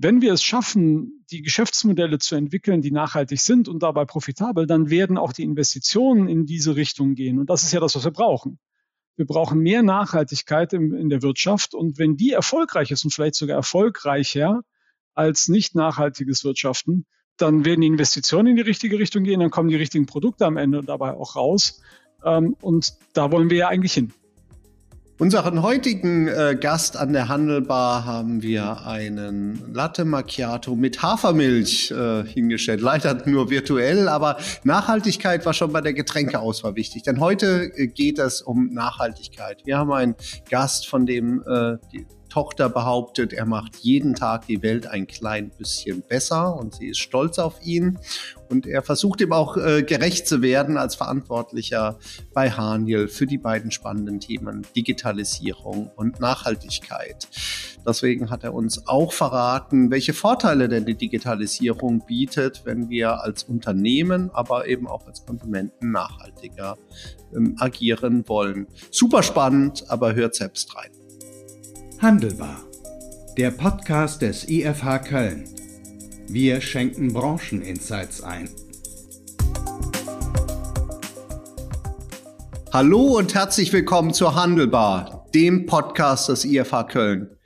wenn wir es schaffen, die Geschäftsmodelle zu entwickeln, die nachhaltig sind und dabei profitabel, dann werden auch die Investitionen in diese Richtung gehen. Und das ist ja das, was wir brauchen. Wir brauchen mehr Nachhaltigkeit in, in der Wirtschaft. Und wenn die erfolgreich ist und vielleicht sogar erfolgreicher als nicht nachhaltiges Wirtschaften, dann werden die Investitionen in die richtige Richtung gehen, dann kommen die richtigen Produkte am Ende dabei auch raus. Ähm, und da wollen wir ja eigentlich hin. Unseren heutigen äh, Gast an der Handelbar haben wir einen Latte Macchiato mit Hafermilch äh, hingestellt. Leider nur virtuell, aber Nachhaltigkeit war schon bei der Getränkeauswahl wichtig. Denn heute äh, geht es um Nachhaltigkeit. Wir haben einen Gast, von dem äh, die, Tochter behauptet, er macht jeden Tag die Welt ein klein bisschen besser und sie ist stolz auf ihn. Und er versucht ihm auch äh, gerecht zu werden als Verantwortlicher bei Haniel für die beiden spannenden Themen Digitalisierung und Nachhaltigkeit. Deswegen hat er uns auch verraten, welche Vorteile denn die Digitalisierung bietet, wenn wir als Unternehmen, aber eben auch als Konsumenten nachhaltiger ähm, agieren wollen. Super spannend, aber hört selbst rein. Handelbar. Der Podcast des IFH Köln. Wir schenken Brancheninsights ein. Hallo und herzlich willkommen zur Handelbar, dem Podcast des IFH Köln.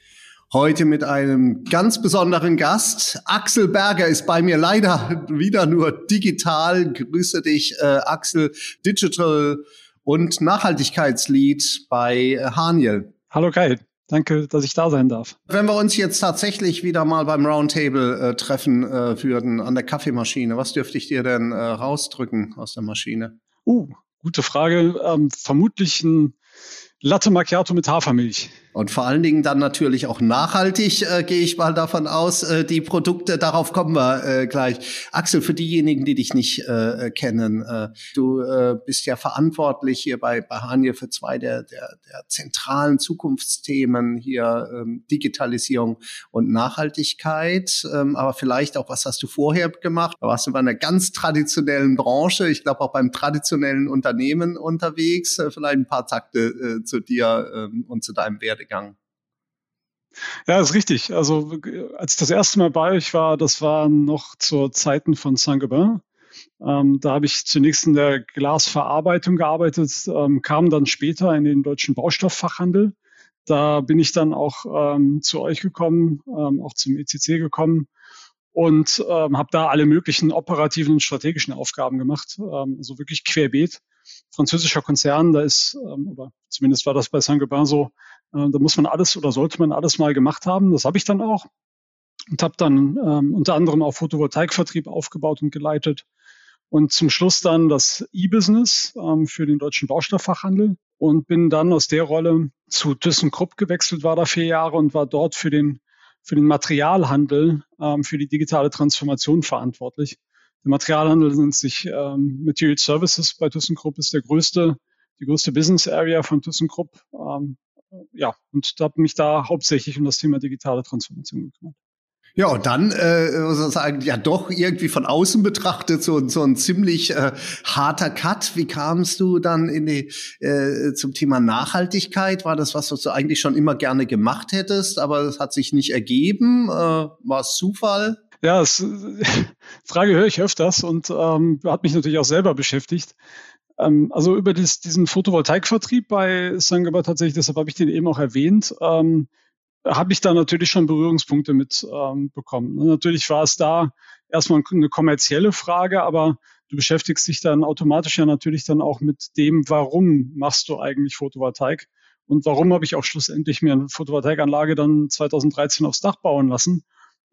Heute mit einem ganz besonderen Gast. Axel Berger ist bei mir leider wieder nur digital. Grüße dich, äh, Axel, Digital und Nachhaltigkeitslead bei Haniel. Hallo Kai. Danke, dass ich da sein darf. Wenn wir uns jetzt tatsächlich wieder mal beim Roundtable äh, treffen äh, würden an der Kaffeemaschine, was dürfte ich dir denn äh, rausdrücken aus der Maschine? Uh, gute Frage. Ähm, vermutlich ein Latte Macchiato mit Hafermilch. Und vor allen Dingen dann natürlich auch nachhaltig, äh, gehe ich mal davon aus, äh, die Produkte, darauf kommen wir äh, gleich. Axel, für diejenigen, die dich nicht äh, kennen, äh, du äh, bist ja verantwortlich hier bei, bei Hanje für zwei der, der, der zentralen Zukunftsthemen hier, ähm, Digitalisierung und Nachhaltigkeit. Ähm, aber vielleicht auch, was hast du vorher gemacht? Da warst du bei einer ganz traditionellen Branche, ich glaube auch beim traditionellen Unternehmen unterwegs. Äh, vielleicht ein paar Takte äh, zu dir ähm, und zu deinem Wert Werdegang? Ja, ist richtig. Also als ich das erste Mal bei euch war, das war noch zur Zeiten von Saint-Gobain. Ähm, da habe ich zunächst in der Glasverarbeitung gearbeitet, ähm, kam dann später in den deutschen Baustofffachhandel. Da bin ich dann auch ähm, zu euch gekommen, ähm, auch zum ECC gekommen und ähm, habe da alle möglichen operativen und strategischen Aufgaben gemacht, ähm, also wirklich querbeet. Französischer Konzern, da ist, oder zumindest war das bei Saint-Gobain so, äh, da muss man alles oder sollte man alles mal gemacht haben. Das habe ich dann auch und habe dann ähm, unter anderem auch Photovoltaikvertrieb aufgebaut und geleitet und zum Schluss dann das E-Business ähm, für den deutschen Baustofffachhandel und bin dann aus der Rolle zu ThyssenKrupp gewechselt, war da vier Jahre und war dort für den für den Materialhandel, ähm, für die digitale Transformation verantwortlich. Der Materialhandel nennt sich ähm, Material Services bei ThyssenKrupp, ist der größte, die größte Business Area von ThyssenKrupp. Ähm, ja, und habe mich da hauptsächlich um das Thema digitale Transformation gekümmert. Ja, und dann äh, sozusagen ja doch irgendwie von außen betrachtet so, so ein ziemlich äh, harter Cut. Wie kamst du dann in die, äh, zum Thema Nachhaltigkeit? War das was, was du eigentlich schon immer gerne gemacht hättest, aber es hat sich nicht ergeben? Äh, War es Zufall? Ja, das, Frage höre ich öfters und ähm, hat mich natürlich auch selber beschäftigt. Ähm, also über das, diesen Photovoltaikvertrieb bei Sangaba tatsächlich, deshalb habe ich den eben auch erwähnt, ähm, habe ich da natürlich schon Berührungspunkte mit ähm, bekommen. Natürlich war es da erstmal eine kommerzielle Frage, aber du beschäftigst dich dann automatisch ja natürlich dann auch mit dem, warum machst du eigentlich Photovoltaik und warum habe ich auch schlussendlich mir eine Photovoltaikanlage dann 2013 aufs Dach bauen lassen.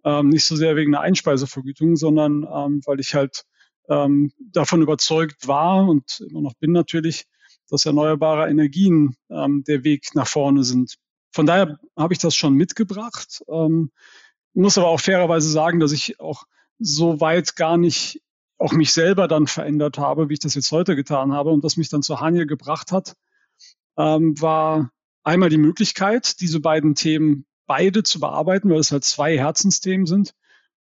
Ähm, nicht so sehr wegen einer Einspeisevergütung, sondern ähm, weil ich halt ähm, davon überzeugt war und immer noch bin natürlich, dass erneuerbare Energien ähm, der Weg nach vorne sind. Von daher habe ich das schon mitgebracht. Ähm, muss aber auch fairerweise sagen, dass ich auch so weit gar nicht auch mich selber dann verändert habe, wie ich das jetzt heute getan habe und das mich dann zu Haniel gebracht hat, ähm, war einmal die Möglichkeit, diese beiden Themen beide zu bearbeiten, weil es halt zwei Herzensthemen sind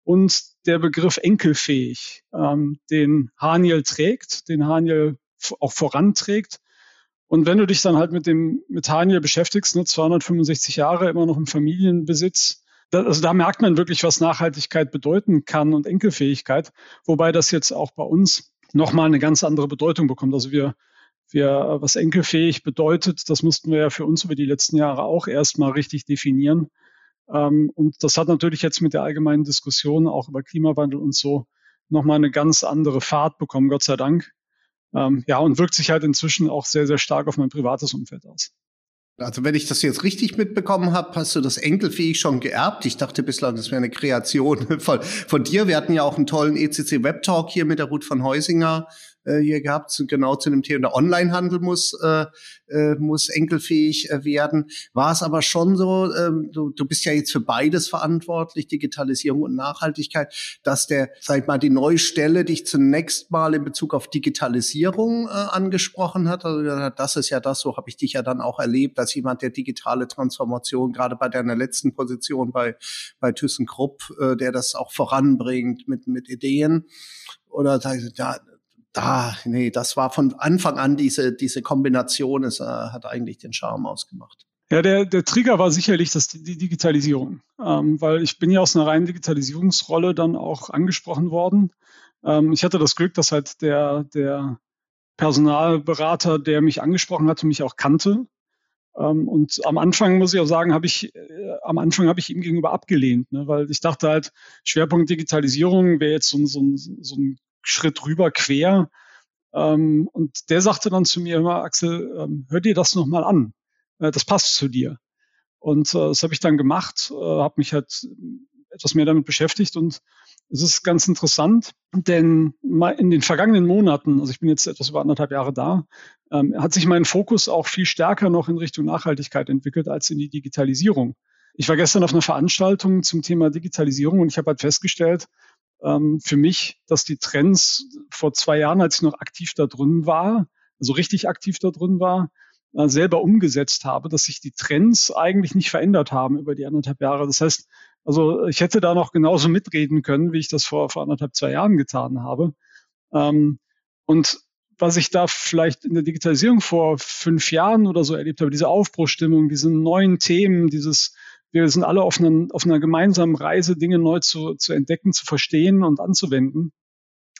und der Begriff enkelfähig, ähm, den Haniel trägt, den Haniel auch voranträgt. Und wenn du dich dann halt mit dem mit Haniel beschäftigst, ne, 265 Jahre immer noch im Familienbesitz, da, also da merkt man wirklich, was Nachhaltigkeit bedeuten kann und Enkelfähigkeit, wobei das jetzt auch bei uns nochmal eine ganz andere Bedeutung bekommt. Also wir, wir, was enkelfähig bedeutet, das mussten wir ja für uns über die letzten Jahre auch erstmal richtig definieren. Ähm, und das hat natürlich jetzt mit der allgemeinen Diskussion auch über Klimawandel und so nochmal eine ganz andere Fahrt bekommen, Gott sei Dank. Ähm, ja, und wirkt sich halt inzwischen auch sehr, sehr stark auf mein privates Umfeld aus. Also wenn ich das jetzt richtig mitbekommen habe, hast du das enkelfähig schon geerbt. Ich dachte bislang, das wäre eine Kreation von, von dir. Wir hatten ja auch einen tollen ECC Web Talk hier mit der Ruth von Heusinger äh, hier gehabt, zu, genau zu dem Thema. Der Onlinehandel muss, äh, äh, muss enkelfähig äh, werden. War es aber schon so, äh, du, du bist ja jetzt für beides verantwortlich, Digitalisierung und Nachhaltigkeit, dass der, sag ich mal, die neue Stelle dich zunächst mal in Bezug auf Digitalisierung äh, angesprochen hat. Also das ist ja das, so habe ich dich ja dann auch erlebt, als jemand, der digitale Transformation, gerade bei deiner letzten Position bei, bei ThyssenKrupp, äh, der das auch voranbringt mit, mit Ideen. Oder da, da, nee, das war von Anfang an diese, diese Kombination, es äh, hat eigentlich den Charme ausgemacht. Ja, der, der Trigger war sicherlich das, die Digitalisierung, ähm, weil ich bin ja aus einer reinen Digitalisierungsrolle dann auch angesprochen worden. Ähm, ich hatte das Glück, dass halt der, der Personalberater, der mich angesprochen hatte, mich auch kannte. Ähm, und am Anfang muss ich auch sagen, habe ich äh, am Anfang habe ich ihm gegenüber abgelehnt, ne, weil ich dachte halt, Schwerpunkt Digitalisierung wäre jetzt so, so, so ein Schritt rüber quer. Ähm, und der sagte dann zu mir immer, Axel, ähm, hör dir das nochmal an. Äh, das passt zu dir. Und äh, das habe ich dann gemacht, äh, habe mich halt etwas mehr damit beschäftigt und es ist ganz interessant, denn in den vergangenen Monaten, also ich bin jetzt etwas über anderthalb Jahre da, ähm, hat sich mein Fokus auch viel stärker noch in Richtung Nachhaltigkeit entwickelt als in die Digitalisierung. Ich war gestern auf einer Veranstaltung zum Thema Digitalisierung und ich habe halt festgestellt, ähm, für mich, dass die Trends vor zwei Jahren, als ich noch aktiv da drin war, also richtig aktiv da drin war, äh, selber umgesetzt habe, dass sich die Trends eigentlich nicht verändert haben über die anderthalb Jahre. Das heißt, also ich hätte da noch genauso mitreden können, wie ich das vor, vor anderthalb, zwei Jahren getan habe. Ähm, und was ich da vielleicht in der Digitalisierung vor fünf Jahren oder so erlebt habe, diese Aufbruchstimmung, diese neuen Themen, dieses wir sind alle auf, einen, auf einer gemeinsamen Reise, Dinge neu zu, zu entdecken, zu verstehen und anzuwenden.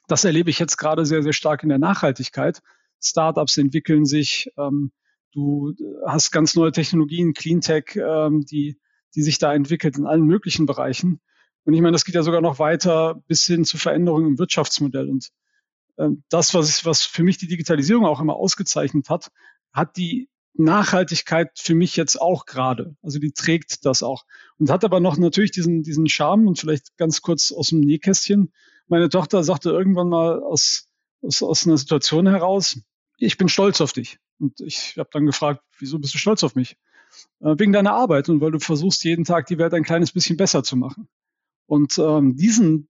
Das erlebe ich jetzt gerade sehr, sehr stark in der Nachhaltigkeit. Startups entwickeln sich, ähm, du hast ganz neue Technologien, Cleantech, ähm, die, die sich da entwickelt in allen möglichen Bereichen. Und ich meine, das geht ja sogar noch weiter bis hin zu Veränderungen im Wirtschaftsmodell. Und ähm, das, was, ich, was für mich die Digitalisierung auch immer ausgezeichnet hat, hat die Nachhaltigkeit für mich jetzt auch gerade. Also die trägt das auch. Und hat aber noch natürlich diesen, diesen Charme und vielleicht ganz kurz aus dem Nähkästchen. Meine Tochter sagte irgendwann mal aus, aus, aus einer Situation heraus, ich bin stolz auf dich. Und ich habe dann gefragt, wieso bist du stolz auf mich? Äh, wegen deiner Arbeit und weil du versuchst, jeden Tag die Welt ein kleines bisschen besser zu machen. Und ähm, diesen,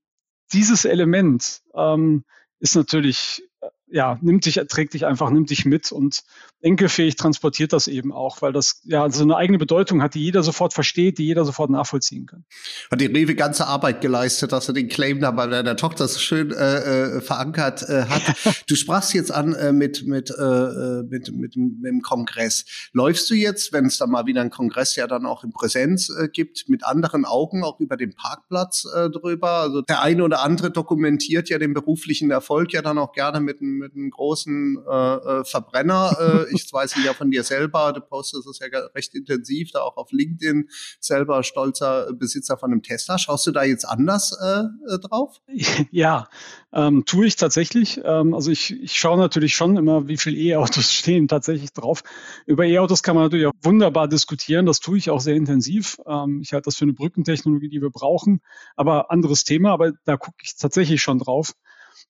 dieses Element ähm, ist natürlich ja, nimmt dich, trägt dich einfach, nimmt dich mit und enkelfähig transportiert das eben auch, weil das ja so eine eigene Bedeutung hat, die jeder sofort versteht, die jeder sofort nachvollziehen kann. Hat die Rewe ganze Arbeit geleistet, dass er den Claim da bei deiner Tochter so schön äh, äh, verankert äh, hat. du sprachst jetzt an äh, mit, mit, äh, äh, mit, mit, mit dem Kongress. Läufst du jetzt, wenn es da mal wieder einen Kongress ja dann auch in Präsenz äh, gibt, mit anderen Augen auch über den Parkplatz äh, drüber? Also der eine oder andere dokumentiert ja den beruflichen Erfolg ja dann auch gerne mit einem mit einem großen äh, äh Verbrenner. Äh, ich weiß ja von dir selber, du postest es ja recht intensiv, da auch auf LinkedIn, selber stolzer Besitzer von einem Tesla. Schaust du da jetzt anders äh, äh drauf? Ja, ähm, tue ich tatsächlich. Ähm, also ich, ich schaue natürlich schon immer, wie viele E-Autos stehen tatsächlich drauf. Über E-Autos kann man natürlich auch wunderbar diskutieren. Das tue ich auch sehr intensiv. Ähm, ich halte das für eine Brückentechnologie, die wir brauchen. Aber anderes Thema, aber da gucke ich tatsächlich schon drauf.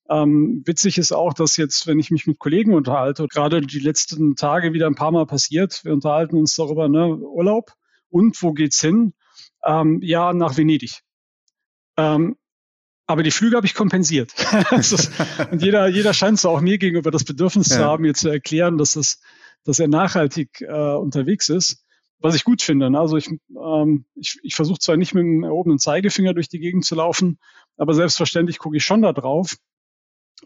Ähm, witzig ist auch, dass jetzt, wenn ich mich mit Kollegen unterhalte, gerade die letzten Tage wieder ein paar Mal passiert, wir unterhalten uns darüber, ne, Urlaub und wo geht's hin? Ähm, ja, nach Venedig. Ähm, aber die Flüge habe ich kompensiert. und jeder, jeder scheint so auch mir gegenüber das Bedürfnis ja. zu haben, mir zu erklären, dass, das, dass er nachhaltig äh, unterwegs ist. Was ich gut finde. Ne? Also ich, ähm, ich, ich versuche zwar nicht mit dem erhobenen Zeigefinger durch die Gegend zu laufen, aber selbstverständlich gucke ich schon da drauf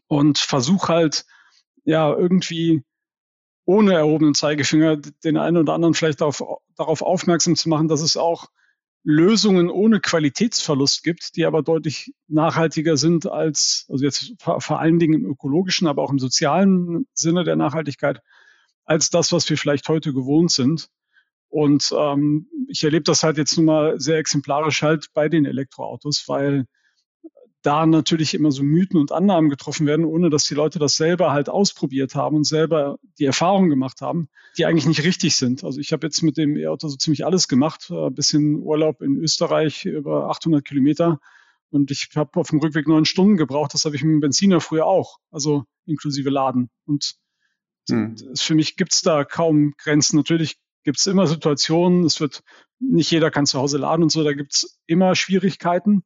und versuche halt ja irgendwie ohne erhobenen Zeigefinger den einen oder anderen vielleicht darauf, darauf aufmerksam zu machen, dass es auch Lösungen ohne Qualitätsverlust gibt, die aber deutlich nachhaltiger sind als, also jetzt vor allen Dingen im ökologischen, aber auch im sozialen Sinne der Nachhaltigkeit, als das, was wir vielleicht heute gewohnt sind. Und ähm, ich erlebe das halt jetzt nun mal sehr exemplarisch halt bei den Elektroautos, weil da natürlich immer so Mythen und Annahmen getroffen werden, ohne dass die Leute das selber halt ausprobiert haben und selber die Erfahrung gemacht haben, die eigentlich nicht richtig sind. Also ich habe jetzt mit dem E-Auto so ziemlich alles gemacht, ein äh, bisschen Urlaub in Österreich über 800 Kilometer und ich habe auf dem Rückweg neun Stunden gebraucht. Das habe ich mit dem Benziner früher auch, also inklusive Laden. Und hm. für mich gibt's da kaum Grenzen. Natürlich gibt's immer Situationen, es wird nicht jeder kann zu Hause laden und so, da gibt's immer Schwierigkeiten.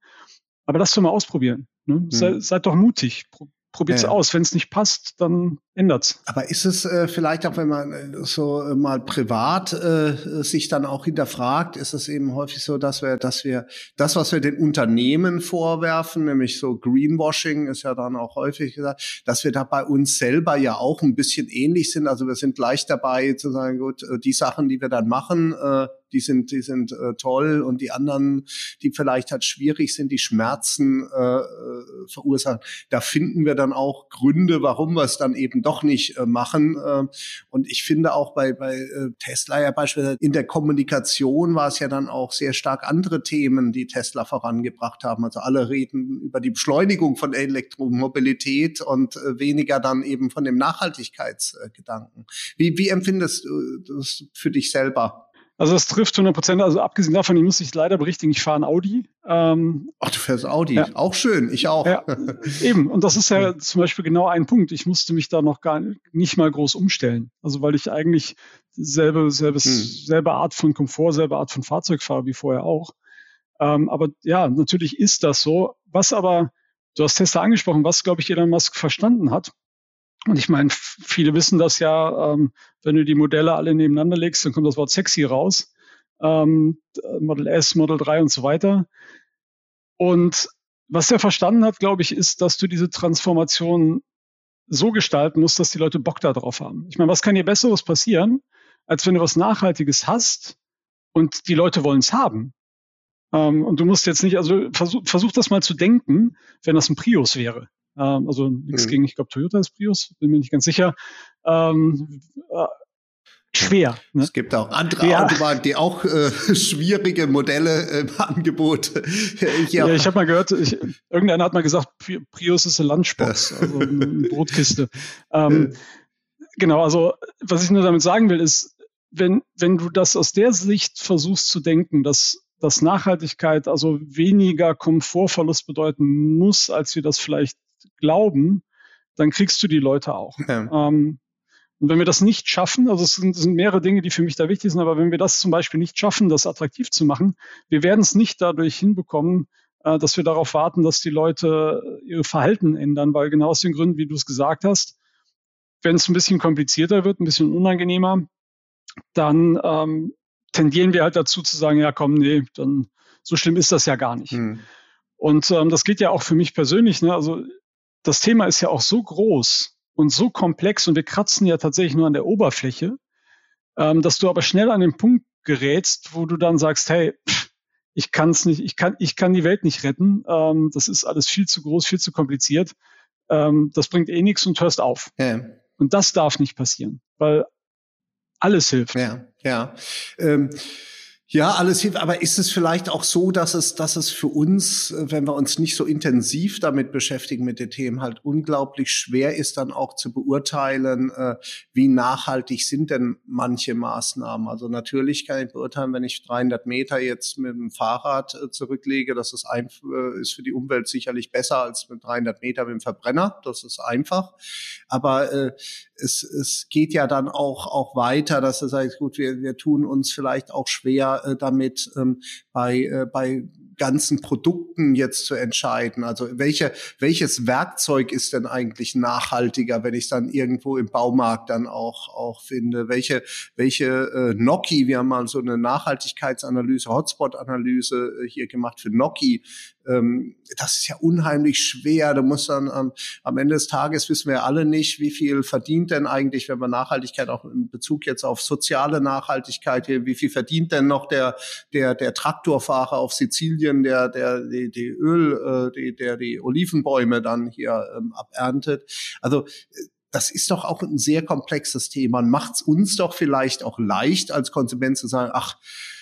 Aber das doch mal ausprobieren. Ne? Mhm. Sei, seid doch mutig. Probiert's ja. aus. Wenn es nicht passt, dann ändert's. Aber ist es äh, vielleicht auch, wenn man äh, so äh, mal privat äh, sich dann auch hinterfragt, ist es eben häufig so, dass wir, dass wir das, was wir den Unternehmen vorwerfen, nämlich so Greenwashing, ist ja dann auch häufig gesagt, dass wir da bei uns selber ja auch ein bisschen ähnlich sind. Also wir sind gleich dabei zu sagen, gut, äh, die Sachen, die wir dann machen, äh, die sind, die sind äh, toll und die anderen, die vielleicht halt schwierig sind, die Schmerzen äh, äh, verursachen, da finden wir dann auch Gründe, warum wir es dann eben doch nicht äh, machen. Äh, und ich finde auch bei, bei äh, Tesla ja beispielsweise in der Kommunikation war es ja dann auch sehr stark andere Themen, die Tesla vorangebracht haben. Also alle reden über die Beschleunigung von Elektromobilität und weniger dann eben von dem Nachhaltigkeitsgedanken. Wie, wie empfindest du das für dich selber? Also das trifft 100 Prozent. Also abgesehen davon, ich muss dich leider berichtigen, ich fahre ein Audi. Ähm, Ach, du fährst Audi. Ja. Auch schön. Ich auch. Ja, eben. Und das ist ja zum Beispiel genau ein Punkt. Ich musste mich da noch gar nicht mal groß umstellen. Also weil ich eigentlich selbe, selbes, hm. selbe Art von Komfort, selbe Art von Fahrzeug fahre wie vorher auch. Ähm, aber ja, natürlich ist das so. Was aber, du hast Tesla angesprochen, was, glaube ich, Elon Musk verstanden hat, und ich meine, viele wissen das ja, ähm, wenn du die Modelle alle nebeneinander legst, dann kommt das Wort sexy raus. Ähm, Model S, Model 3 und so weiter. Und was er verstanden hat, glaube ich, ist, dass du diese Transformation so gestalten musst, dass die Leute Bock darauf haben. Ich meine, was kann dir Besseres passieren, als wenn du was Nachhaltiges hast und die Leute wollen es haben? Ähm, und du musst jetzt nicht, also versuch, versuch das mal zu denken, wenn das ein Prius wäre. Ähm, also nichts mhm. gegen, ich glaube, Toyota ist Prius, bin mir nicht ganz sicher. Ähm, äh, schwer. Ne? Es gibt auch andere ja. Autobahnen, die auch äh, schwierige Modelle äh, im Angebot. ja, ich habe mal gehört, ich, irgendeiner hat mal gesagt, Prius ist eine Lunchbox, also eine Brotkiste. Ähm, genau, also was ich nur damit sagen will, ist, wenn, wenn du das aus der Sicht versuchst zu denken, dass dass Nachhaltigkeit also weniger Komfortverlust bedeuten muss, als wir das vielleicht glauben, dann kriegst du die Leute auch. Ja. Ähm, und wenn wir das nicht schaffen, also es sind, es sind, mehrere Dinge, die für mich da wichtig sind, aber wenn wir das zum Beispiel nicht schaffen, das attraktiv zu machen, wir werden es nicht dadurch hinbekommen, äh, dass wir darauf warten, dass die Leute ihr Verhalten ändern, weil genau aus den Gründen, wie du es gesagt hast, wenn es ein bisschen komplizierter wird, ein bisschen unangenehmer, dann ähm, tendieren wir halt dazu zu sagen, ja komm, nee, dann so schlimm ist das ja gar nicht. Hm. Und ähm, das geht ja auch für mich persönlich. Ne? Also das Thema ist ja auch so groß und so komplex und wir kratzen ja tatsächlich nur an der Oberfläche, ähm, dass du aber schnell an den Punkt gerätst, wo du dann sagst, hey, ich kann es nicht, ich kann, ich kann die Welt nicht retten. Ähm, das ist alles viel zu groß, viel zu kompliziert. Ähm, das bringt eh nichts und hörst auf. Ja. Und das darf nicht passieren, weil alles hilft. Ja, ja. Ähm ja, alles hilft. Aber ist es vielleicht auch so, dass es, dass es für uns, äh, wenn wir uns nicht so intensiv damit beschäftigen mit den Themen, halt unglaublich schwer ist, dann auch zu beurteilen, äh, wie nachhaltig sind denn manche Maßnahmen? Also natürlich kann ich beurteilen, wenn ich 300 Meter jetzt mit dem Fahrrad äh, zurücklege, das ist, ein, ist für die Umwelt sicherlich besser als mit 300 Meter mit dem Verbrenner. Das ist einfach. Aber es, es geht ja dann auch, auch weiter, dass es heißt, gut, wir, wir tun uns vielleicht auch schwer, äh, damit ähm, bei, äh, bei ganzen Produkten jetzt zu entscheiden. Also welche, welches Werkzeug ist denn eigentlich nachhaltiger, wenn ich dann irgendwo im Baumarkt dann auch, auch finde? Welche, welche äh, Noki, wir haben mal so eine Nachhaltigkeitsanalyse, Hotspot-Analyse äh, hier gemacht für Noki, ähm, das ist ja unheimlich schwer. Du musst dann ähm, am Ende des Tages wissen wir alle nicht, wie viel verdient denn eigentlich, wenn man Nachhaltigkeit auch in Bezug jetzt auf soziale Nachhaltigkeit, wie viel verdient denn noch der der der Traktorfahrer auf Sizilien, der der die, die Öl, äh, die, der die Olivenbäume dann hier ähm, aberntet. Also das ist doch auch ein sehr komplexes Thema. Macht es uns doch vielleicht auch leicht als Konsument zu sagen, ach,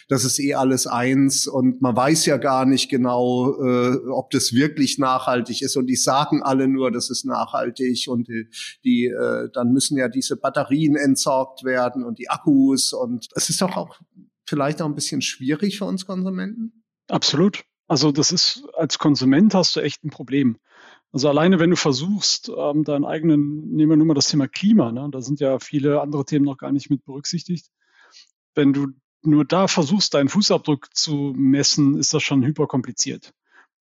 das ist eh alles eins und man weiß ja gar nicht genau, äh, ob das wirklich nachhaltig ist und die sagen alle nur, das ist nachhaltig und die, die äh, dann müssen ja diese Batterien entsorgt werden und die Akkus und es ist doch auch vielleicht auch ein bisschen schwierig für uns Konsumenten. Absolut. Also das ist als Konsument hast du echt ein Problem. Also alleine, wenn du versuchst, ähm, deinen eigenen, nehmen wir nur mal das Thema Klima, ne? da sind ja viele andere Themen noch gar nicht mit berücksichtigt. Wenn du nur da versuchst, deinen Fußabdruck zu messen, ist das schon hyperkompliziert.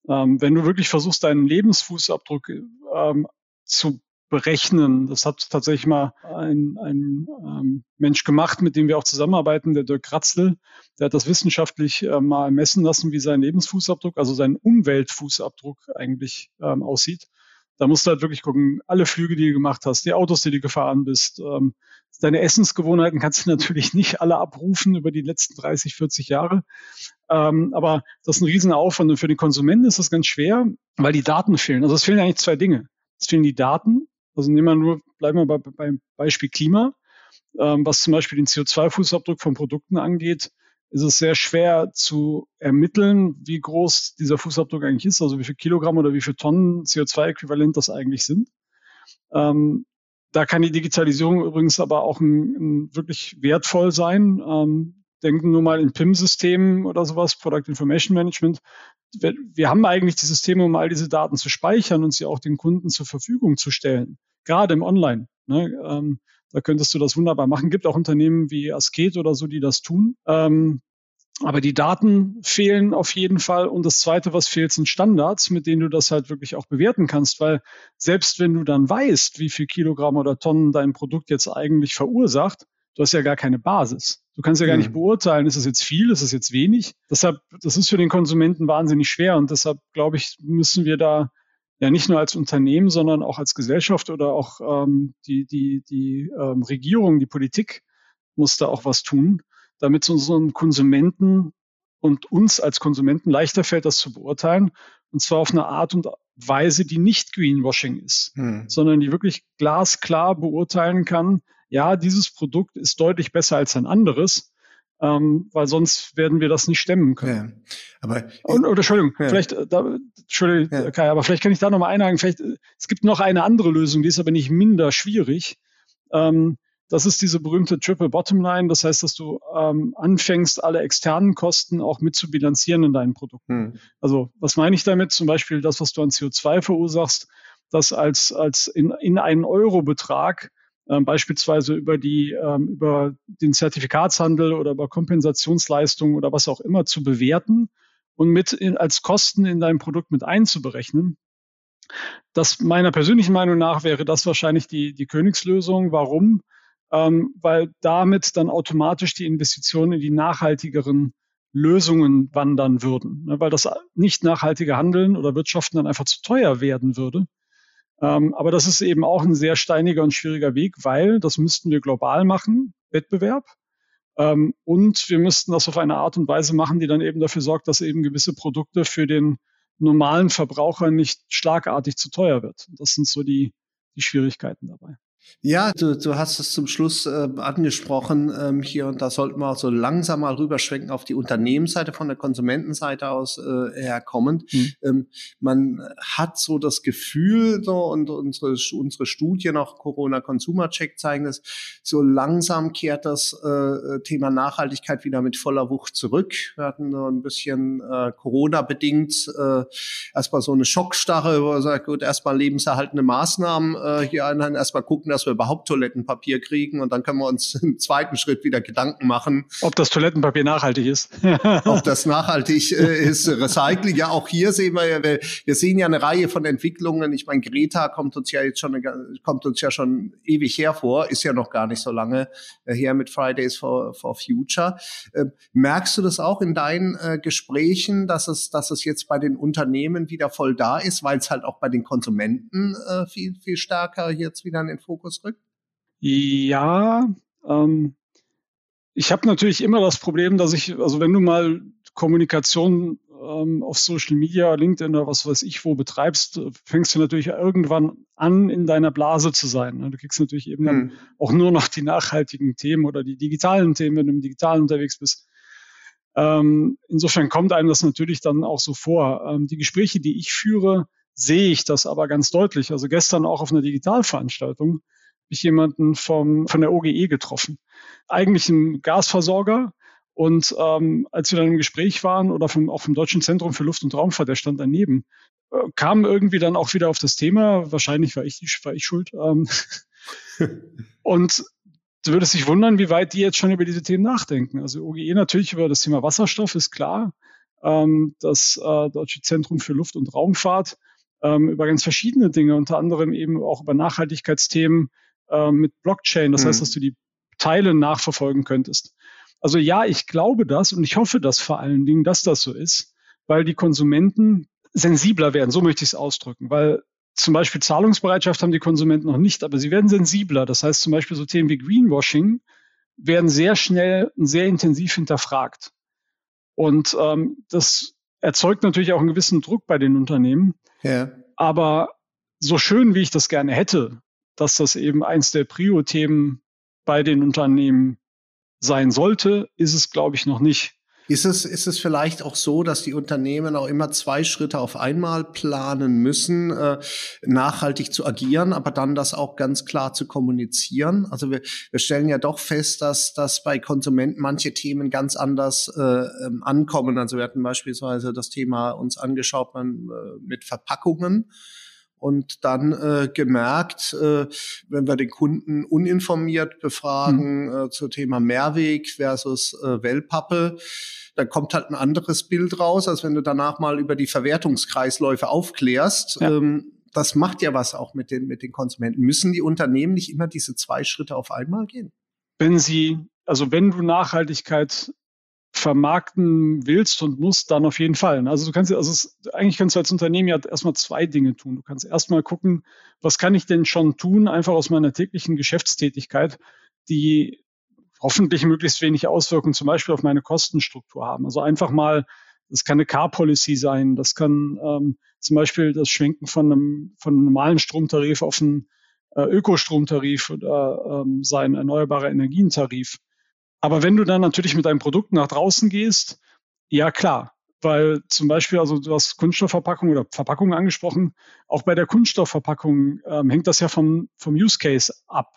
Ähm, wenn du wirklich versuchst, deinen Lebensfußabdruck ähm, zu berechnen, das hat tatsächlich mal ein, ein ähm, Mensch gemacht, mit dem wir auch zusammenarbeiten, der Dirk Kratzl, der hat das wissenschaftlich äh, mal messen lassen, wie sein Lebensfußabdruck, also sein Umweltfußabdruck eigentlich ähm, aussieht. Da musst du halt wirklich gucken, alle Flüge, die du gemacht hast, die Autos, die du gefahren bist, ähm, deine Essensgewohnheiten kannst du natürlich nicht alle abrufen über die letzten 30, 40 Jahre. Ähm, aber das ist ein Riesenaufwand und für den Konsumenten ist das ganz schwer, weil die Daten fehlen. Also es fehlen eigentlich zwei Dinge. Es fehlen die Daten. Also nehmen wir nur, bleiben wir bei, beim Beispiel Klima. Ähm, was zum Beispiel den CO2-Fußabdruck von Produkten angeht, ist es sehr schwer zu ermitteln, wie groß dieser Fußabdruck eigentlich ist, also wie viel Kilogramm oder wie viel Tonnen CO2-Äquivalent das eigentlich sind. Ähm, da kann die Digitalisierung übrigens aber auch ein, ein wirklich wertvoll sein. Ähm, denken nur mal in PIM-Systemen oder sowas, Product Information Management. Wir, wir, haben eigentlich die Systeme, um all diese Daten zu speichern und sie auch den Kunden zur Verfügung zu stellen, gerade im Online. Ne? Ähm, da könntest du das wunderbar machen. Gibt auch Unternehmen wie Asket oder so, die das tun. Ähm, aber die Daten fehlen auf jeden Fall. Und das Zweite, was fehlt, sind Standards, mit denen du das halt wirklich auch bewerten kannst. Weil selbst wenn du dann weißt, wie viel Kilogramm oder Tonnen dein Produkt jetzt eigentlich verursacht, du hast ja gar keine Basis. Du kannst ja gar nicht mhm. beurteilen, ist es jetzt viel, ist es jetzt wenig. Deshalb, das ist für den Konsumenten wahnsinnig schwer. Und deshalb, glaube ich, müssen wir da ja nicht nur als Unternehmen, sondern auch als Gesellschaft oder auch ähm, die, die, die ähm, Regierung, die Politik muss da auch was tun damit es unseren Konsumenten und uns als Konsumenten leichter fällt, das zu beurteilen. Und zwar auf eine Art und Weise, die nicht Greenwashing ist, hm. sondern die wirklich glasklar beurteilen kann, ja, dieses Produkt ist deutlich besser als ein anderes, ähm, weil sonst werden wir das nicht stemmen können. Ja, aber und, oder Entschuldigung, ja. vielleicht, äh, da, Entschuldigung, ja. Kai, aber vielleicht kann ich da nochmal einhaken. Vielleicht, äh, es gibt noch eine andere Lösung, die ist aber nicht minder schwierig. Ähm, das ist diese berühmte Triple Bottom Line. Das heißt, dass du ähm, anfängst, alle externen Kosten auch mit zu bilanzieren in deinen Produkten. Hm. Also was meine ich damit? Zum Beispiel das, was du an CO2 verursachst, das als, als in, in einen Euro-Betrag ähm, beispielsweise über die ähm, über den Zertifikatshandel oder über Kompensationsleistungen oder was auch immer zu bewerten und mit in, als Kosten in dein Produkt mit einzuberechnen. Das meiner persönlichen Meinung nach wäre das wahrscheinlich die, die Königslösung. Warum? ähm, weil damit dann automatisch die Investitionen in die nachhaltigeren Lösungen wandern würden, ne, weil das nicht nachhaltige Handeln oder Wirtschaften dann einfach zu teuer werden würde. Ähm, aber das ist eben auch ein sehr steiniger und schwieriger Weg, weil das müssten wir global machen, Wettbewerb. Ähm, und wir müssten das auf eine Art und Weise machen, die dann eben dafür sorgt, dass eben gewisse Produkte für den normalen Verbraucher nicht schlagartig zu teuer wird. Das sind so die, die Schwierigkeiten dabei. Ja, du, du hast es zum Schluss äh, angesprochen ähm, hier und da sollten wir auch so langsam mal rüberschwenken auf die Unternehmensseite von der Konsumentenseite aus äh, herkommend. Mhm. Ähm, man hat so das Gefühl, so und unsere unsere Studien auch Corona Consumer Check zeigen das, so langsam kehrt das äh, Thema Nachhaltigkeit wieder mit voller Wucht zurück. Wir hatten so ein bisschen äh, Corona bedingt äh, erstmal so eine Schockstarre, wo man sagt, gut, erstmal lebenserhaltende Maßnahmen äh, hier einhalten, erstmal gucken, dass wir überhaupt Toilettenpapier kriegen und dann können wir uns im zweiten Schritt wieder Gedanken machen. Ob das Toilettenpapier nachhaltig ist. ob das nachhaltig äh, ist. Recycling, ja, auch hier sehen wir, wir, wir sehen ja eine Reihe von Entwicklungen. Ich meine, Greta kommt uns ja jetzt schon, kommt uns ja schon ewig hervor, ist ja noch gar nicht so lange äh, her mit Fridays for, for Future. Äh, merkst du das auch in deinen äh, Gesprächen, dass es, dass es jetzt bei den Unternehmen wieder voll da ist, weil es halt auch bei den Konsumenten äh, viel, viel stärker jetzt wieder in den Fokus rückt? Ja, ähm, ich habe natürlich immer das Problem, dass ich, also wenn du mal Kommunikation ähm, auf Social Media, LinkedIn oder was weiß ich wo betreibst, fängst du natürlich irgendwann an, in deiner Blase zu sein. Ne? Du kriegst natürlich eben dann hm. auch nur noch die nachhaltigen Themen oder die digitalen Themen, wenn du im Digitalen unterwegs bist. Ähm, insofern kommt einem das natürlich dann auch so vor. Ähm, die Gespräche, die ich führe, sehe ich das aber ganz deutlich. Also gestern auch auf einer Digitalveranstaltung habe ich jemanden vom, von der OGE getroffen. Eigentlich ein Gasversorger. Und ähm, als wir dann im Gespräch waren oder vom, auch vom Deutschen Zentrum für Luft- und Raumfahrt, der stand daneben, äh, kam irgendwie dann auch wieder auf das Thema. Wahrscheinlich war ich, war ich schuld. Ähm, und du würdest dich wundern, wie weit die jetzt schon über diese Themen nachdenken. Also OGE natürlich über das Thema Wasserstoff ist klar. Ähm, das äh, Deutsche Zentrum für Luft- und Raumfahrt ähm, über ganz verschiedene Dinge, unter anderem eben auch über Nachhaltigkeitsthemen äh, mit Blockchain. Das mhm. heißt, dass du die Teile nachverfolgen könntest. Also ja, ich glaube das und ich hoffe das vor allen Dingen, dass das so ist, weil die Konsumenten sensibler werden, so möchte ich es ausdrücken, weil zum Beispiel Zahlungsbereitschaft haben die Konsumenten noch nicht, aber sie werden sensibler. Das heißt zum Beispiel so Themen wie Greenwashing werden sehr schnell und sehr intensiv hinterfragt. Und ähm, das erzeugt natürlich auch einen gewissen Druck bei den Unternehmen. Ja. Aber so schön, wie ich das gerne hätte, dass das eben eins der Prio-Themen bei den Unternehmen sein sollte, ist es, glaube ich, noch nicht. Ist es, ist es vielleicht auch so, dass die Unternehmen auch immer zwei Schritte auf einmal planen müssen, äh, nachhaltig zu agieren, aber dann das auch ganz klar zu kommunizieren? Also wir, wir stellen ja doch fest, dass, dass bei Konsumenten manche Themen ganz anders äh, ähm, ankommen. Also wir hatten beispielsweise das Thema uns angeschaut man, äh, mit Verpackungen und dann äh, gemerkt, äh, wenn wir den Kunden uninformiert befragen mhm. äh, zu Thema Mehrweg versus äh, Wellpappe, dann kommt halt ein anderes Bild raus, als wenn du danach mal über die Verwertungskreisläufe aufklärst. Ja. Ähm, das macht ja was auch mit den, mit den Konsumenten. Müssen die Unternehmen nicht immer diese zwei Schritte auf einmal gehen? Wenn sie, also wenn du Nachhaltigkeit vermarkten willst und musst, dann auf jeden Fall. Also du kannst, also es, eigentlich kannst du als Unternehmen ja erstmal zwei Dinge tun. Du kannst erstmal gucken, was kann ich denn schon tun, einfach aus meiner täglichen Geschäftstätigkeit, die hoffentlich möglichst wenig Auswirkungen zum Beispiel auf meine Kostenstruktur haben. Also einfach mal, das kann eine Car-Policy sein, das kann ähm, zum Beispiel das Schwenken von einem, von einem normalen Stromtarif auf einen äh, Ökostromtarif oder ähm, sein erneuerbarer Energientarif. Aber wenn du dann natürlich mit deinem Produkt nach draußen gehst, ja klar, weil zum Beispiel, also du hast Kunststoffverpackung oder Verpackung angesprochen, auch bei der Kunststoffverpackung ähm, hängt das ja vom, vom Use Case ab.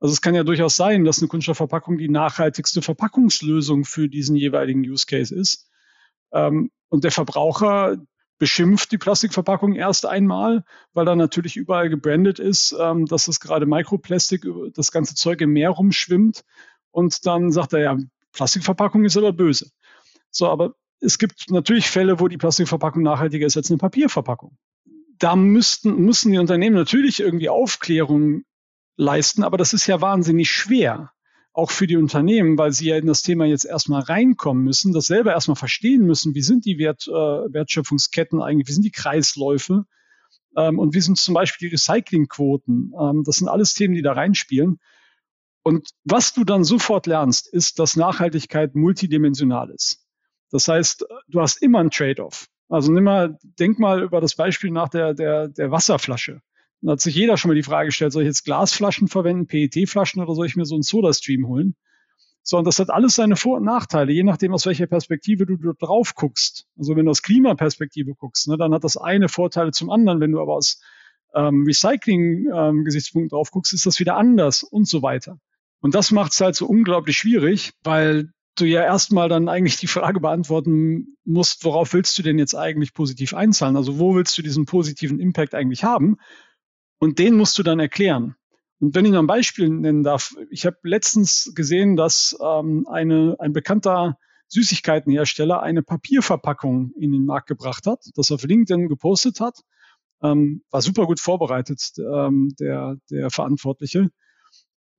Also es kann ja durchaus sein, dass eine Kunststoffverpackung die nachhaltigste Verpackungslösung für diesen jeweiligen Use Case ist. Ähm, und der Verbraucher beschimpft die Plastikverpackung erst einmal, weil da natürlich überall gebrandet ist, ähm, dass das gerade Mikroplastik, das ganze Zeug im Meer rumschwimmt und dann sagt er, ja, Plastikverpackung ist aber böse. So, aber es gibt natürlich Fälle, wo die Plastikverpackung nachhaltiger ist als eine Papierverpackung. Da müssten, müssen die Unternehmen natürlich irgendwie Aufklärung leisten, aber das ist ja wahnsinnig schwer. Auch für die Unternehmen, weil sie ja in das Thema jetzt erstmal reinkommen müssen, das selber erstmal verstehen müssen, wie sind die Wert, äh, Wertschöpfungsketten eigentlich, wie sind die Kreisläufe ähm, und wie sind zum Beispiel die Recyclingquoten. Ähm, das sind alles Themen, die da reinspielen. Und was du dann sofort lernst, ist, dass Nachhaltigkeit multidimensional ist. Das heißt, du hast immer ein Trade-off. Also nimm mal, denk mal über das Beispiel nach der, der, der Wasserflasche. Da hat sich jeder schon mal die Frage gestellt, soll ich jetzt Glasflaschen verwenden, PET-Flaschen oder soll ich mir so einen Soda-Stream holen? So, und das hat alles seine Vor- und Nachteile, je nachdem, aus welcher Perspektive du drauf guckst. Also wenn du aus Klimaperspektive guckst, ne, dann hat das eine Vorteile zum anderen. Wenn du aber aus ähm, Recycling-Gesichtspunkten ähm, drauf guckst, ist das wieder anders und so weiter. Und das macht es halt so unglaublich schwierig, weil du ja erstmal dann eigentlich die Frage beantworten musst, worauf willst du denn jetzt eigentlich positiv einzahlen? Also wo willst du diesen positiven Impact eigentlich haben? Und den musst du dann erklären. Und wenn ich noch ein Beispiel nennen darf, ich habe letztens gesehen, dass ähm, eine, ein bekannter Süßigkeitenhersteller eine Papierverpackung in den Markt gebracht hat, das auf LinkedIn gepostet hat. Ähm, war super gut vorbereitet, ähm, der, der Verantwortliche.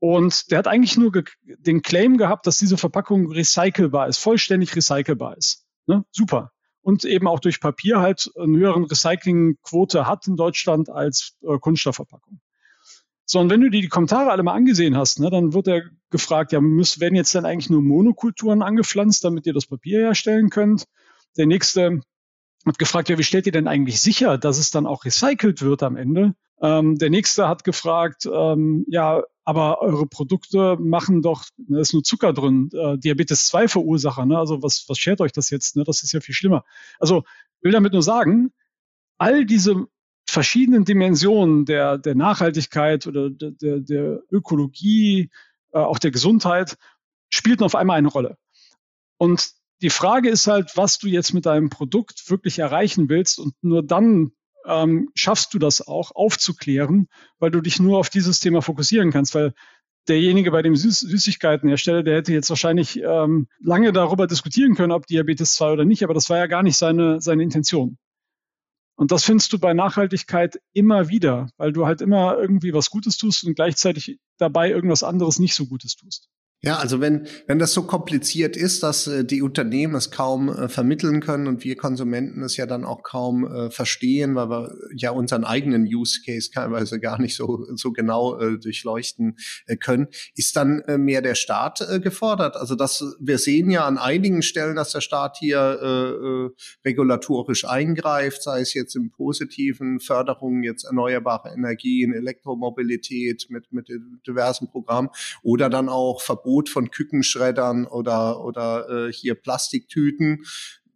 Und der hat eigentlich nur den Claim gehabt, dass diese Verpackung recycelbar ist, vollständig recycelbar ist. Ne? Super. Und eben auch durch Papier halt eine höheren Recyclingquote hat in Deutschland als äh, Kunststoffverpackung. So, und wenn du dir die Kommentare alle mal angesehen hast, ne, dann wird er gefragt, ja, müssen, werden jetzt dann eigentlich nur Monokulturen angepflanzt, damit ihr das Papier herstellen könnt? Der nächste hat gefragt, ja, wie stellt ihr denn eigentlich sicher, dass es dann auch recycelt wird am Ende? Ähm, der nächste hat gefragt, ähm, ja, aber eure Produkte machen doch, ne, da ist nur Zucker drin, äh, Diabetes 2 Verursacher, ne? Also was, was schert euch das jetzt? Ne? Das ist ja viel schlimmer. Also will damit nur sagen, all diese verschiedenen Dimensionen der, der Nachhaltigkeit oder der, der, der Ökologie, äh, auch der Gesundheit, spielten auf einmal eine Rolle. Und die Frage ist halt, was du jetzt mit deinem Produkt wirklich erreichen willst. Und nur dann ähm, schaffst du das auch aufzuklären, weil du dich nur auf dieses Thema fokussieren kannst, weil derjenige bei dem Süß Süßigkeitenhersteller, der hätte jetzt wahrscheinlich ähm, lange darüber diskutieren können, ob Diabetes 2 oder nicht, aber das war ja gar nicht seine, seine Intention. Und das findest du bei Nachhaltigkeit immer wieder, weil du halt immer irgendwie was Gutes tust und gleichzeitig dabei irgendwas anderes nicht so Gutes tust. Ja, also wenn, wenn das so kompliziert ist, dass äh, die Unternehmen es kaum äh, vermitteln können und wir Konsumenten es ja dann auch kaum äh, verstehen, weil wir ja unseren eigenen Use Case teilweise gar nicht so, so genau äh, durchleuchten äh, können, ist dann äh, mehr der Staat äh, gefordert. Also das, wir sehen ja an einigen Stellen, dass der Staat hier äh, äh, regulatorisch eingreift, sei es jetzt im positiven Förderung jetzt erneuerbare Energien, Elektromobilität mit, mit diversen Programmen oder dann auch Verbot Verbot von Kükenschreddern oder, oder äh, hier Plastiktüten.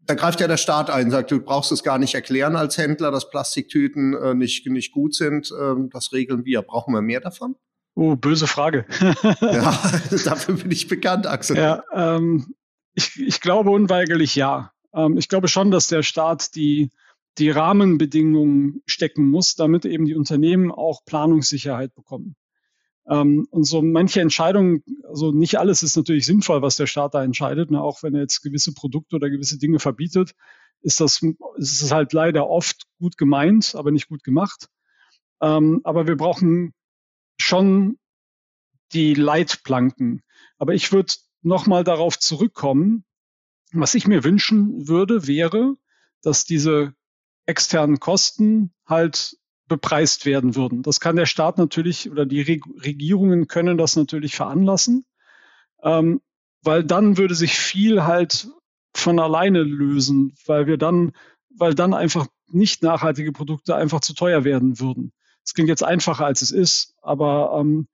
Da greift ja der Staat ein, sagt, du brauchst es gar nicht erklären als Händler, dass Plastiktüten äh, nicht, nicht gut sind. Ähm, das regeln wir. Brauchen wir mehr davon? Oh, böse Frage. ja, dafür bin ich bekannt, Axel. Ja, ähm, ich, ich glaube unweigerlich ja. Ähm, ich glaube schon, dass der Staat die, die Rahmenbedingungen stecken muss, damit eben die Unternehmen auch Planungssicherheit bekommen. Ähm, und so manche Entscheidungen, also nicht alles ist natürlich sinnvoll, was der Staat da entscheidet. Ne? Auch wenn er jetzt gewisse Produkte oder gewisse Dinge verbietet, ist das ist es halt leider oft gut gemeint, aber nicht gut gemacht. Ähm, aber wir brauchen schon die Leitplanken. Aber ich würde nochmal darauf zurückkommen. Was ich mir wünschen würde, wäre, dass diese externen Kosten halt bepreist werden würden. Das kann der Staat natürlich oder die Regierungen können das natürlich veranlassen, ähm, weil dann würde sich viel halt von alleine lösen, weil wir dann, weil dann einfach nicht nachhaltige Produkte einfach zu teuer werden würden. Es klingt jetzt einfacher als es ist, aber ähm,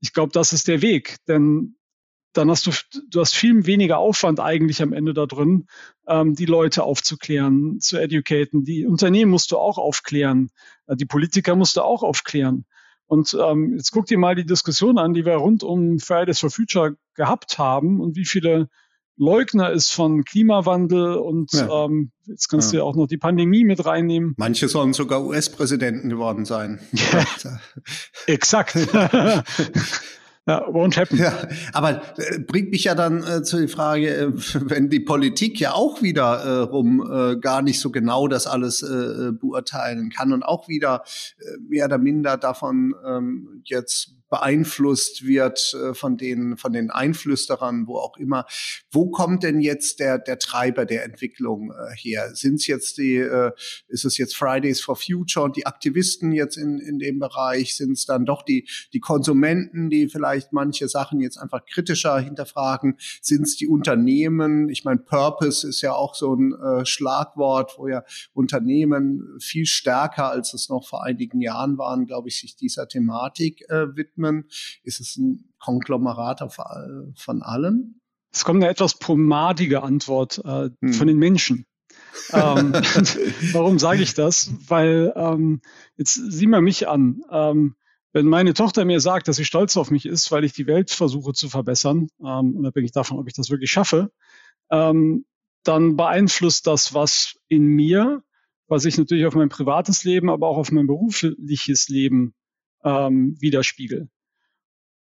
ich glaube, das ist der Weg, denn dann hast du, du hast viel weniger Aufwand eigentlich am Ende da drin, ähm, die Leute aufzuklären, zu educaten. Die Unternehmen musst du auch aufklären. Äh, die Politiker musst du auch aufklären. Und ähm, jetzt guck dir mal die Diskussion an, die wir rund um Fridays for Future gehabt haben und wie viele Leugner es von Klimawandel und ja. ähm, jetzt kannst ja. du ja auch noch die Pandemie mit reinnehmen. Manche sollen sogar US-Präsidenten geworden sein. Ja, exakt. Ja, won't happen. Ja, aber äh, bringt mich ja dann äh, zu der Frage, äh, wenn die Politik ja auch wieder äh, rum äh, gar nicht so genau das alles äh, beurteilen kann und auch wieder mehr oder minder davon ähm, jetzt beeinflusst wird äh, von den, von den Einflüsterern, wo auch immer. Wo kommt denn jetzt der, der Treiber der Entwicklung äh, her? Sind es jetzt die, äh, ist es jetzt Fridays for Future und die Aktivisten jetzt in, in dem Bereich? Sind es dann doch die, die Konsumenten, die vielleicht manche Sachen jetzt einfach kritischer hinterfragen? Sind es die Unternehmen? Ich meine, Purpose ist ja auch so ein Schlagwort, wo ja Unternehmen viel stärker, als es noch vor einigen Jahren waren, glaube ich, sich dieser Thematik äh, widmen Algorithmen? Ist es ein Konglomerat von allem? Es kommt eine etwas pomadige Antwort äh, hm. von den Menschen. ähm, warum sage ich das? Weil ähm, jetzt sieh mal mich an. Ähm, wenn meine Tochter mir sagt, dass sie stolz auf mich ist, weil ich die Welt versuche zu verbessern, ähm, unabhängig davon, ob ich das wirklich schaffe, ähm, dann beeinflusst das was in mir, was ich natürlich auf mein privates Leben, aber auch auf mein berufliches Leben ähm, widerspiegel.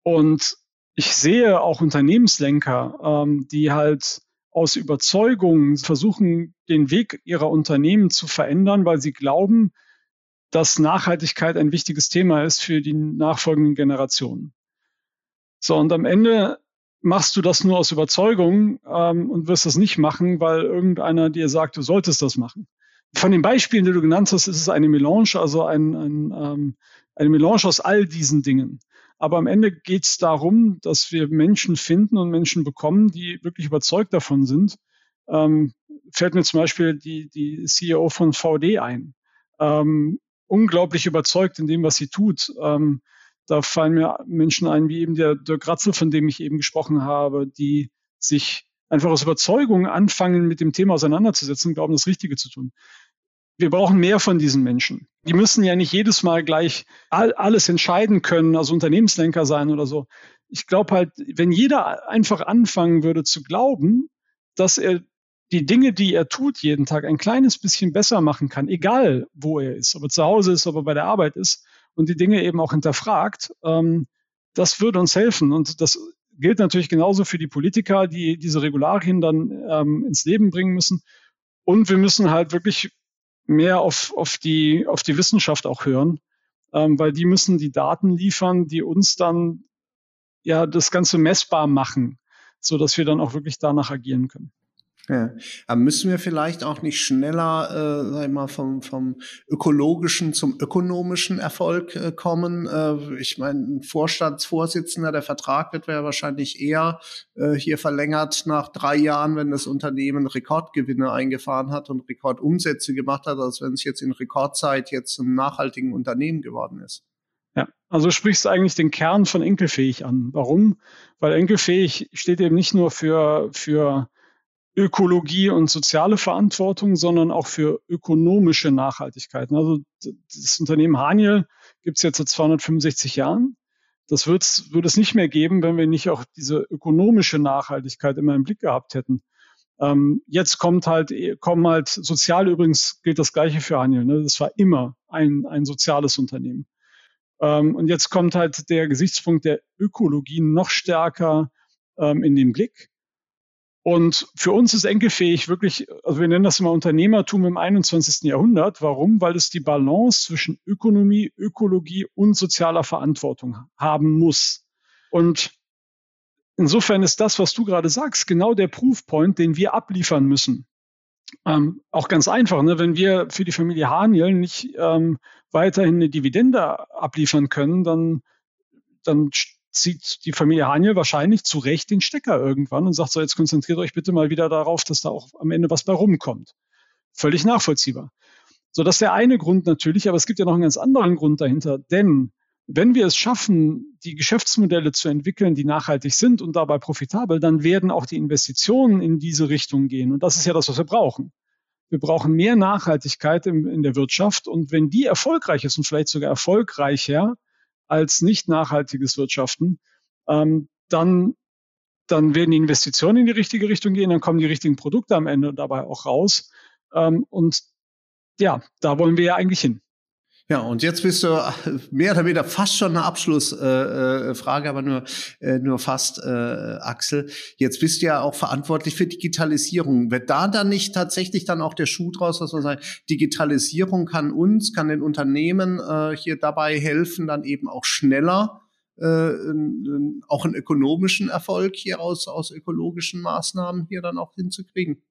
Und ich sehe auch Unternehmenslenker, ähm, die halt aus Überzeugung versuchen, den Weg ihrer Unternehmen zu verändern, weil sie glauben, dass Nachhaltigkeit ein wichtiges Thema ist für die nachfolgenden Generationen. So, und am Ende machst du das nur aus Überzeugung ähm, und wirst das nicht machen, weil irgendeiner dir sagt, du solltest das machen. Von den Beispielen, die du genannt hast, ist es eine Melange, also ein, ein, ähm, eine Melange aus all diesen Dingen. Aber am Ende geht es darum, dass wir Menschen finden und Menschen bekommen, die wirklich überzeugt davon sind. Ähm, fällt mir zum Beispiel die, die CEO von VD ein. Ähm, unglaublich überzeugt in dem, was sie tut. Ähm, da fallen mir Menschen ein, wie eben der Dirk Ratzel, von dem ich eben gesprochen habe, die sich einfach aus Überzeugung anfangen, mit dem Thema auseinanderzusetzen, glauben, das Richtige zu tun wir brauchen mehr von diesen Menschen. Die müssen ja nicht jedes Mal gleich all, alles entscheiden können, also Unternehmenslenker sein oder so. Ich glaube halt, wenn jeder einfach anfangen würde zu glauben, dass er die Dinge, die er tut jeden Tag, ein kleines bisschen besser machen kann, egal wo er ist, ob er zu Hause ist, ob er bei der Arbeit ist und die Dinge eben auch hinterfragt, ähm, das würde uns helfen. Und das gilt natürlich genauso für die Politiker, die diese Regularien dann ähm, ins Leben bringen müssen. Und wir müssen halt wirklich mehr auf, auf, die, auf die Wissenschaft auch hören, ähm, weil die müssen die Daten liefern, die uns dann ja das Ganze messbar machen, so dass wir dann auch wirklich danach agieren können. Ja. Aber müssen wir vielleicht auch nicht schneller, äh, sag ich mal, vom, vom ökologischen zum ökonomischen Erfolg äh, kommen? Äh, ich meine, ein Vorstandsvorsitzender, der Vertrag wird ja wahrscheinlich eher äh, hier verlängert nach drei Jahren, wenn das Unternehmen Rekordgewinne eingefahren hat und Rekordumsätze gemacht hat, als wenn es jetzt in Rekordzeit jetzt zum nachhaltigen Unternehmen geworden ist. Ja, also sprichst du eigentlich den Kern von enkelfähig an. Warum? Weil enkelfähig steht eben nicht nur für, für Ökologie und soziale Verantwortung, sondern auch für ökonomische Nachhaltigkeiten. Also das Unternehmen Haniel gibt es jetzt seit 265 Jahren. Das wird würde es nicht mehr geben, wenn wir nicht auch diese ökonomische Nachhaltigkeit immer im Blick gehabt hätten. Ähm, jetzt kommt halt, kommen halt sozial übrigens gilt das Gleiche für Haniel. Ne? Das war immer ein, ein soziales Unternehmen. Ähm, und jetzt kommt halt der Gesichtspunkt der Ökologie noch stärker ähm, in den Blick. Und für uns ist enkelfähig wirklich, also wir nennen das immer Unternehmertum im 21. Jahrhundert. Warum? Weil es die Balance zwischen Ökonomie, Ökologie und sozialer Verantwortung haben muss. Und insofern ist das, was du gerade sagst, genau der Proofpoint, den wir abliefern müssen. Ähm, auch ganz einfach, ne? wenn wir für die Familie Haniel nicht ähm, weiterhin eine Dividende abliefern können, dann, dann zieht die Familie Haniel wahrscheinlich zu Recht den Stecker irgendwann und sagt so, jetzt konzentriert euch bitte mal wieder darauf, dass da auch am Ende was bei rumkommt. Völlig nachvollziehbar. So, das ist der eine Grund natürlich, aber es gibt ja noch einen ganz anderen Grund dahinter, denn wenn wir es schaffen, die Geschäftsmodelle zu entwickeln, die nachhaltig sind und dabei profitabel, dann werden auch die Investitionen in diese Richtung gehen. Und das ist ja das, was wir brauchen. Wir brauchen mehr Nachhaltigkeit in, in der Wirtschaft. Und wenn die erfolgreich ist und vielleicht sogar erfolgreicher, als nicht nachhaltiges Wirtschaften, ähm, dann, dann werden die Investitionen in die richtige Richtung gehen, dann kommen die richtigen Produkte am Ende dabei auch raus. Ähm, und ja, da wollen wir ja eigentlich hin. Ja, und jetzt bist du mehr oder weniger fast schon eine Abschlussfrage, äh, aber nur, äh, nur fast, äh, Axel. Jetzt bist du ja auch verantwortlich für Digitalisierung. Wird da dann nicht tatsächlich dann auch der Schuh draus, dass man sagt, Digitalisierung kann uns, kann den Unternehmen äh, hier dabei helfen, dann eben auch schneller äh, auch einen ökonomischen Erfolg hier aus, aus ökologischen Maßnahmen hier dann auch hinzukriegen?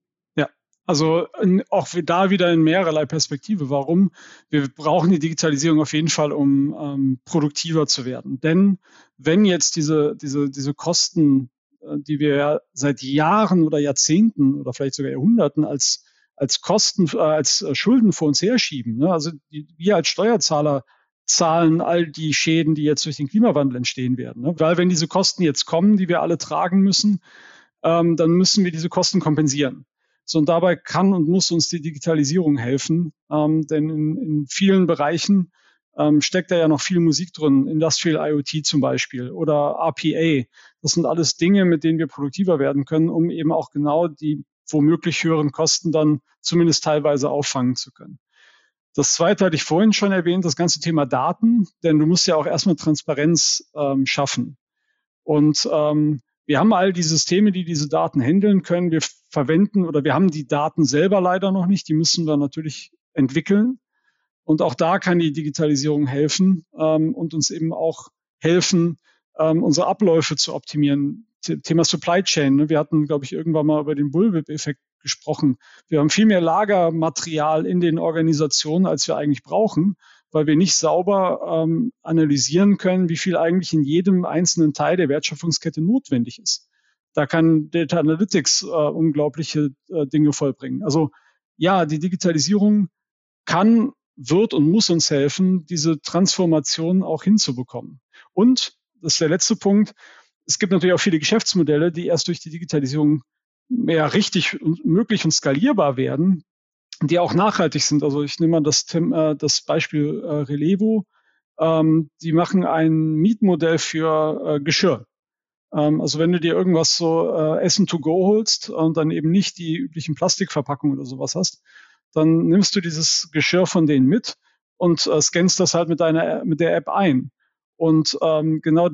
Also auch da wieder in mehrerlei Perspektive. Warum? Wir brauchen die Digitalisierung auf jeden Fall, um ähm, produktiver zu werden. Denn wenn jetzt diese, diese, diese Kosten, äh, die wir ja seit Jahren oder Jahrzehnten oder vielleicht sogar Jahrhunderten als, als Kosten, äh, als Schulden vor uns herschieben, ne? also die, wir als Steuerzahler zahlen all die Schäden, die jetzt durch den Klimawandel entstehen werden. Ne? Weil wenn diese Kosten jetzt kommen, die wir alle tragen müssen, ähm, dann müssen wir diese Kosten kompensieren. So, und dabei kann und muss uns die Digitalisierung helfen, ähm, denn in, in vielen Bereichen ähm, steckt da ja noch viel Musik drin, Industrial IoT zum Beispiel oder RPA. Das sind alles Dinge, mit denen wir produktiver werden können, um eben auch genau die womöglich höheren Kosten dann zumindest teilweise auffangen zu können. Das zweite hatte ich vorhin schon erwähnt, das ganze Thema Daten, denn du musst ja auch erstmal Transparenz ähm, schaffen. Und ähm, wir haben all die Systeme, die diese Daten handeln können. Wir verwenden oder wir haben die Daten selber leider noch nicht. Die müssen wir natürlich entwickeln. Und auch da kann die Digitalisierung helfen ähm, und uns eben auch helfen, ähm, unsere Abläufe zu optimieren. Thema Supply Chain. Ne? Wir hatten, glaube ich, irgendwann mal über den Bullwhip-Effekt gesprochen. Wir haben viel mehr Lagermaterial in den Organisationen, als wir eigentlich brauchen, weil wir nicht sauber ähm, analysieren können, wie viel eigentlich in jedem einzelnen Teil der Wertschöpfungskette notwendig ist. Da kann Data Analytics äh, unglaubliche äh, Dinge vollbringen. Also ja, die Digitalisierung kann, wird und muss uns helfen, diese Transformation auch hinzubekommen. Und, das ist der letzte Punkt, es gibt natürlich auch viele Geschäftsmodelle, die erst durch die Digitalisierung mehr richtig und möglich und skalierbar werden, die auch nachhaltig sind. Also ich nehme mal das, äh, das Beispiel äh, Relevo. Ähm, die machen ein Mietmodell für äh, Geschirr. Ähm, also wenn du dir irgendwas so äh, Essen to go holst und dann eben nicht die üblichen Plastikverpackungen oder sowas hast, dann nimmst du dieses Geschirr von denen mit und äh, scannst das halt mit deiner mit der App ein. Und ähm, genau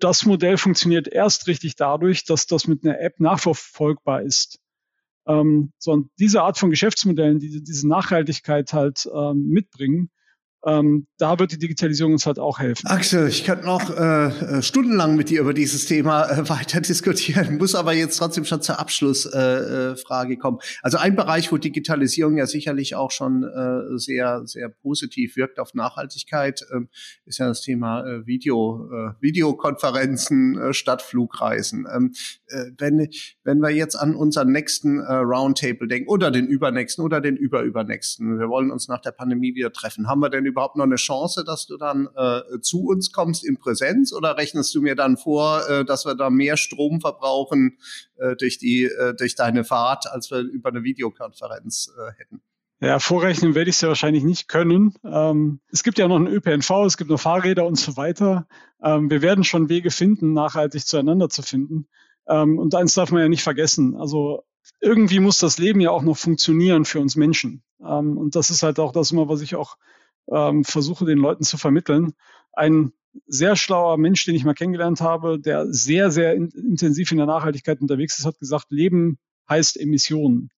das Modell funktioniert erst richtig dadurch, dass das mit einer App nachverfolgbar ist. Ähm, so, und diese Art von Geschäftsmodellen, die diese Nachhaltigkeit halt ähm, mitbringen, ähm, da wird die Digitalisierung uns halt auch helfen. Axel, ich könnte noch äh, äh, stundenlang mit dir über dieses Thema äh, weiter diskutieren, muss aber jetzt trotzdem schon zur Abschlussfrage äh, äh kommen. Also ein Bereich, wo Digitalisierung ja sicherlich auch schon äh, sehr, sehr positiv wirkt auf Nachhaltigkeit, äh, ist ja das Thema Video, Videokonferenzen statt Flugreisen. Ähm, äh, wenn, wenn wir jetzt an unseren nächsten Roundtable denken oder den übernächsten oder den überübernächsten, wir wollen uns nach der Pandemie wieder treffen, haben wir denn überhaupt noch eine Chance, dass du dann äh, zu uns kommst in Präsenz oder rechnest du mir dann vor, äh, dass wir da mehr Strom verbrauchen äh, durch die äh, durch deine Fahrt, als wir über eine Videokonferenz äh, hätten? Ja, vorrechnen werde ich es ja wahrscheinlich nicht können. Ähm, es gibt ja noch einen ÖPNV, es gibt noch Fahrräder und so weiter. Ähm, wir werden schon Wege finden, nachhaltig zueinander zu finden. Ähm, und eins darf man ja nicht vergessen. Also irgendwie muss das Leben ja auch noch funktionieren für uns Menschen. Ähm, und das ist halt auch das immer, was ich auch ähm, versuche den Leuten zu vermitteln. Ein sehr schlauer Mensch, den ich mal kennengelernt habe, der sehr, sehr in, intensiv in der Nachhaltigkeit unterwegs ist, hat gesagt, Leben heißt Emissionen.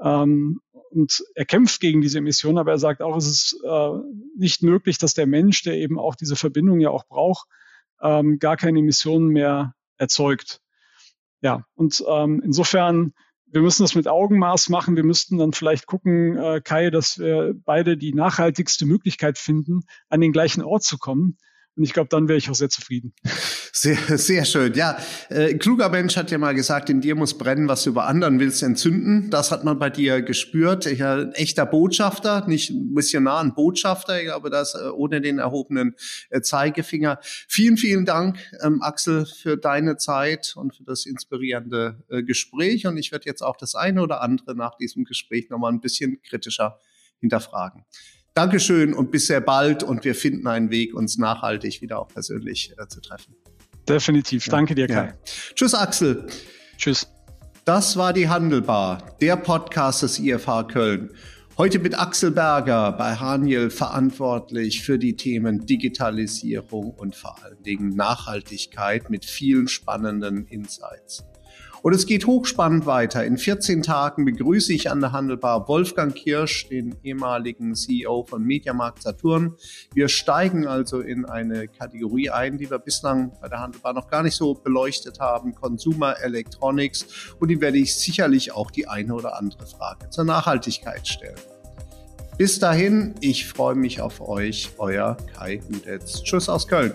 Ähm, und er kämpft gegen diese Emissionen, aber er sagt auch, es ist äh, nicht möglich, dass der Mensch, der eben auch diese Verbindung ja auch braucht, ähm, gar keine Emissionen mehr erzeugt. Ja, und ähm, insofern wir müssen das mit Augenmaß machen. Wir müssten dann vielleicht gucken, äh, Kai, dass wir beide die nachhaltigste Möglichkeit finden, an den gleichen Ort zu kommen. Und ich glaube, dann wäre ich auch sehr zufrieden. Sehr, sehr schön. Ja, äh, kluger Mensch hat ja mal gesagt, in dir muss brennen, was du über anderen willst, entzünden. Das hat man bei dir gespürt. Äh, ein echter Botschafter, nicht Missionar, ein Botschafter. Ich glaube, das äh, ohne den erhobenen äh, Zeigefinger. Vielen, vielen Dank, ähm, Axel, für deine Zeit und für das inspirierende äh, Gespräch. Und ich werde jetzt auch das eine oder andere nach diesem Gespräch nochmal ein bisschen kritischer hinterfragen. Dankeschön und bis sehr bald und wir finden einen Weg, uns nachhaltig wieder auch persönlich äh, zu treffen. Definitiv. Danke dir, Kai. Ja. Tschüss, Axel. Tschüss. Das war die Handelbar, der Podcast des IFH Köln. Heute mit Axel Berger bei Haniel verantwortlich für die Themen Digitalisierung und vor allen Dingen Nachhaltigkeit mit vielen spannenden Insights. Und es geht hochspannend weiter. In 14 Tagen begrüße ich an der Handelbar Wolfgang Kirsch, den ehemaligen CEO von Mediamarkt Saturn. Wir steigen also in eine Kategorie ein, die wir bislang bei der Handelbar noch gar nicht so beleuchtet haben, Consumer Electronics. Und die werde ich sicherlich auch die eine oder andere Frage zur Nachhaltigkeit stellen. Bis dahin, ich freue mich auf euch, euer Kai Hudetz. Tschüss aus Köln.